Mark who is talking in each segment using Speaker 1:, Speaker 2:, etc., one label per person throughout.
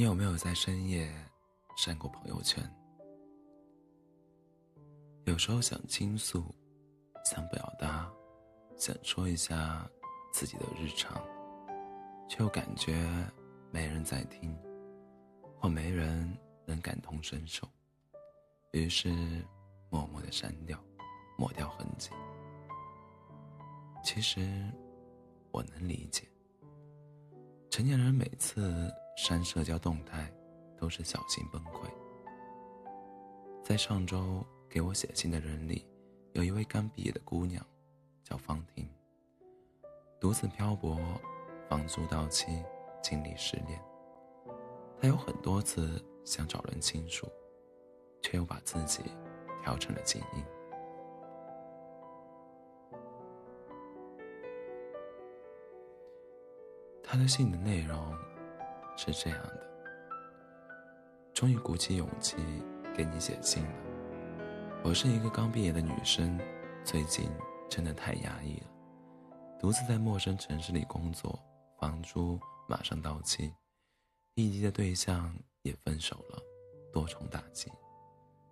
Speaker 1: 你有没有在深夜删过朋友圈？有时候想倾诉，想表达，想说一下自己的日常，却又感觉没人在听，或没人能感同身受，于是默默的删掉，抹掉痕迹。其实我能理解，成年人每次。删社交动态，都是小心崩溃。在上周给我写信的人里，有一位刚毕业的姑娘，叫方婷。独自漂泊，房租到期，经历失恋。她有很多次想找人倾诉，却又把自己调成了静音。她的信的内容。是这样的，终于鼓起勇气给你写信了。我是一个刚毕业的女生，最近真的太压抑了，独自在陌生城市里工作，房租马上到期，异地的对象也分手了，多重打击，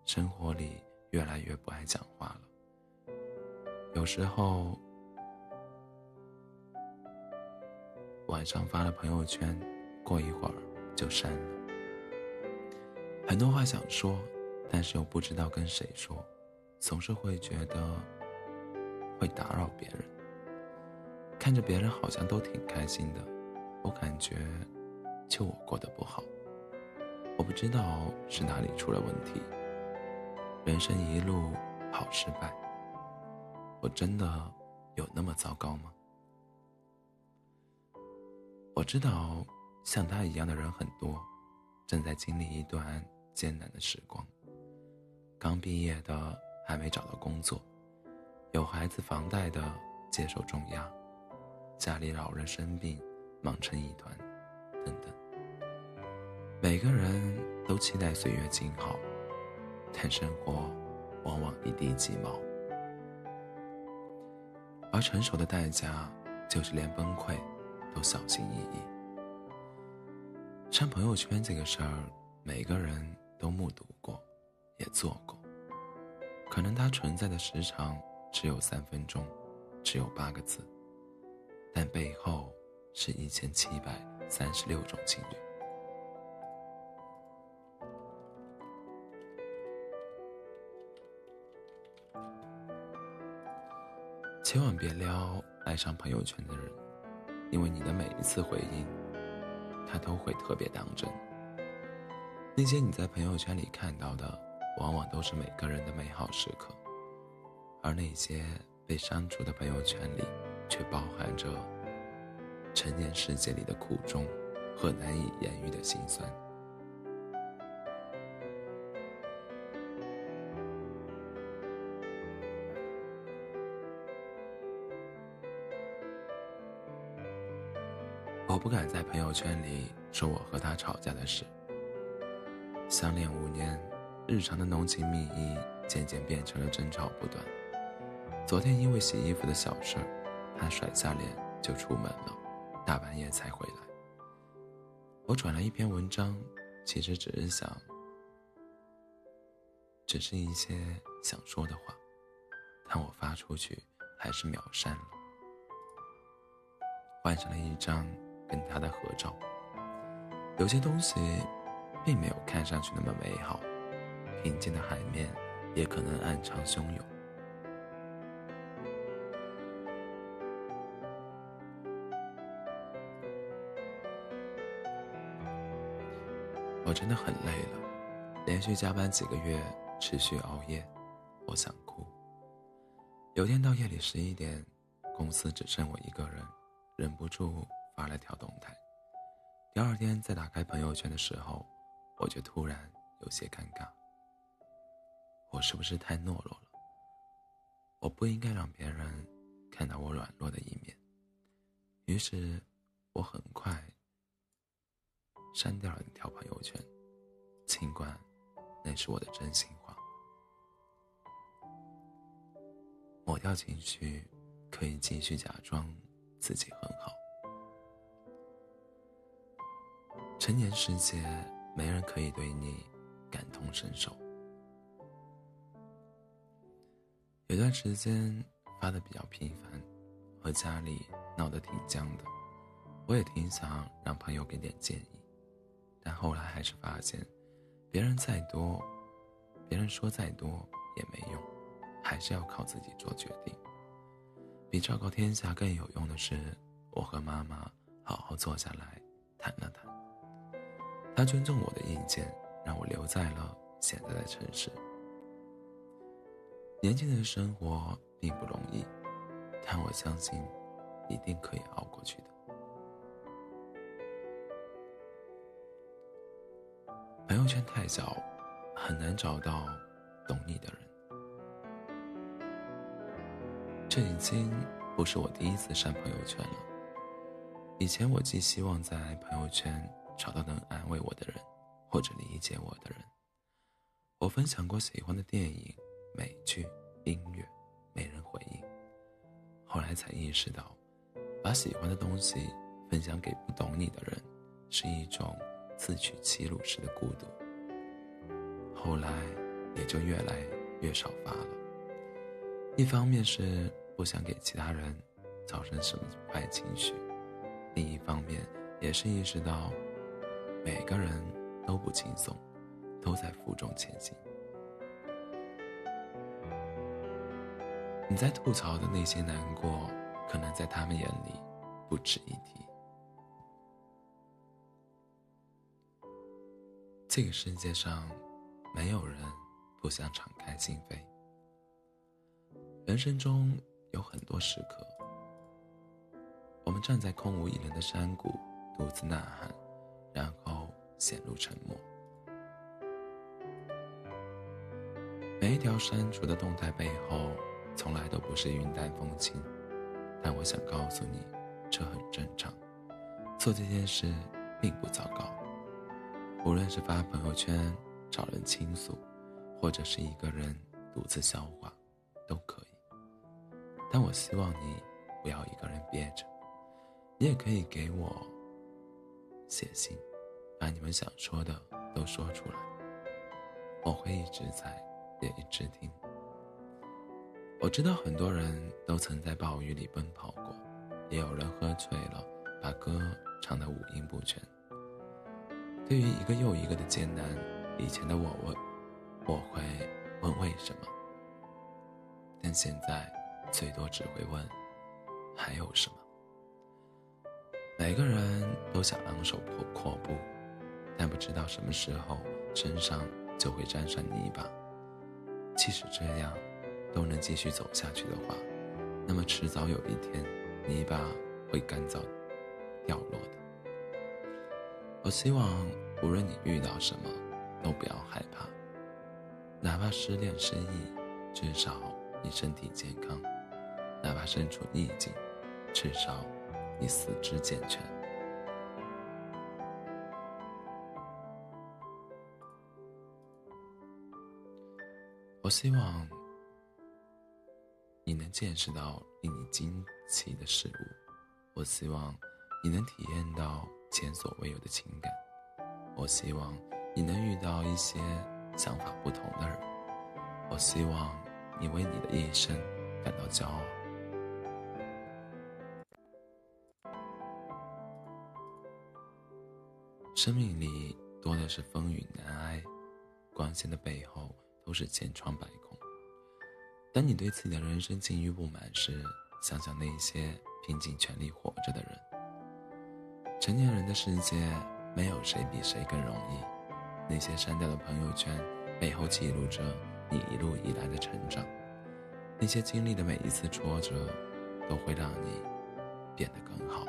Speaker 1: 生活里越来越不爱讲话了。有时候晚上发了朋友圈。过一会儿就删了，很多话想说，但是又不知道跟谁说，总是会觉得会打扰别人。看着别人好像都挺开心的，我感觉就我过得不好。我不知道是哪里出了问题，人生一路好失败，我真的有那么糟糕吗？我知道。像他一样的人很多，正在经历一段艰难的时光。刚毕业的还没找到工作，有孩子房贷的接受重压，家里老人生病忙成一团，等等。每个人都期待岁月静好，但生活往往一地鸡毛。而成熟的代价，就是连崩溃都小心翼翼。删朋友圈这个事儿，每个人都目睹过，也做过。可能它存在的时长只有三分钟，只有八个字，但背后是一千七百三十六种情侣。千万别撩爱上朋友圈的人，因为你的每一次回应。他都会特别当真。那些你在朋友圈里看到的，往往都是每个人的美好时刻，而那些被删除的朋友圈里，却包含着成年世界里的苦衷和难以言喻的心酸。我不敢在朋友圈里说我和他吵架的事。相恋五年，日常的浓情蜜意渐渐变成了争吵不断。昨天因为洗衣服的小事儿，他甩下脸就出门了，大半夜才回来。我转了一篇文章，其实只是想，只是一些想说的话，但我发出去还是秒删了，换上了一张。跟他的合照，有些东西并没有看上去那么美好，平静的海面也可能暗潮汹涌。我真的很累了，连续加班几个月，持续熬夜，我想哭。有天到夜里十一点，公司只剩我一个人，忍不住。发了条动态，第二天再打开朋友圈的时候，我却突然有些尴尬。我是不是太懦弱了？我不应该让别人看到我软弱的一面。于是，我很快删掉了那条朋友圈，尽管那是我的真心话。抹掉情绪，可以继续假装自己很好。成年世界，没人可以对你感同身受。有段时间发的比较频繁，和家里闹得挺僵的，我也挺想让朋友给点建议，但后来还是发现，别人再多，别人说再多也没用，还是要靠自己做决定。比昭告天下更有用的是，我和妈妈好好坐下来谈了谈。他尊重我的意见，让我留在了现在的城市。年轻人生活并不容易，但我相信，一定可以熬过去的。朋友圈太小，很难找到懂你的人。这已经不是我第一次删朋友圈了。以前我寄希望在朋友圈找到能安慰我的人，或者理解我的人。我分享过喜欢的电影、美剧、音乐，没人回应。后来才意识到，把喜欢的东西分享给不懂你的人，是一种自取其辱式的孤独。后来也就越来越少发了。一方面是不想给其他人造成什么坏情绪，另一方面也是意识到每个人都不轻松，都在负重前行。你在吐槽的那些难过，可能在他们眼里不值一提。这个世界上，没有人不想敞开心扉。人生中有很多时刻，我们站在空无一人的山谷，独自呐喊，然后陷入沉默。每一条删除的动态背后，从来都不是云淡风轻，但我想告诉你，这很正常。做这件事并不糟糕，无论是发朋友圈找人倾诉，或者是一个人独自消化，都可以。但我希望你不要一个人憋着，你也可以给我写信，把你们想说的都说出来，我会一直在，也一直听。我知道很多人都曾在暴雨里奔跑过，也有人喝醉了，把歌唱得五音不全。对于一个又一个的艰难，以前的我问，我会问为什么，但现在。最多只会问，还有什么？每个人都想昂首阔阔步，但不知道什么时候身上就会沾上泥巴。即使这样都能继续走下去的话，那么迟早有一天，泥巴会干燥掉落的。我希望无论你遇到什么，都不要害怕，哪怕失恋失意，至少你身体健康。哪怕身处逆境，至少你四肢健全。我希望你能见识到令你惊奇的事物，我希望你能体验到前所未有的情感，我希望你能遇到一些想法不同的人，我希望你为你的一生感到骄傲。生命里多的是风雨难挨，光鲜的背后都是千疮百孔。当你对自己的人生境遇不满时，想想那些拼尽全力活着的人。成年人的世界，没有谁比谁更容易。那些删掉的朋友圈，背后记录着你一路以来的成长。那些经历的每一次挫折，都会让你变得更好。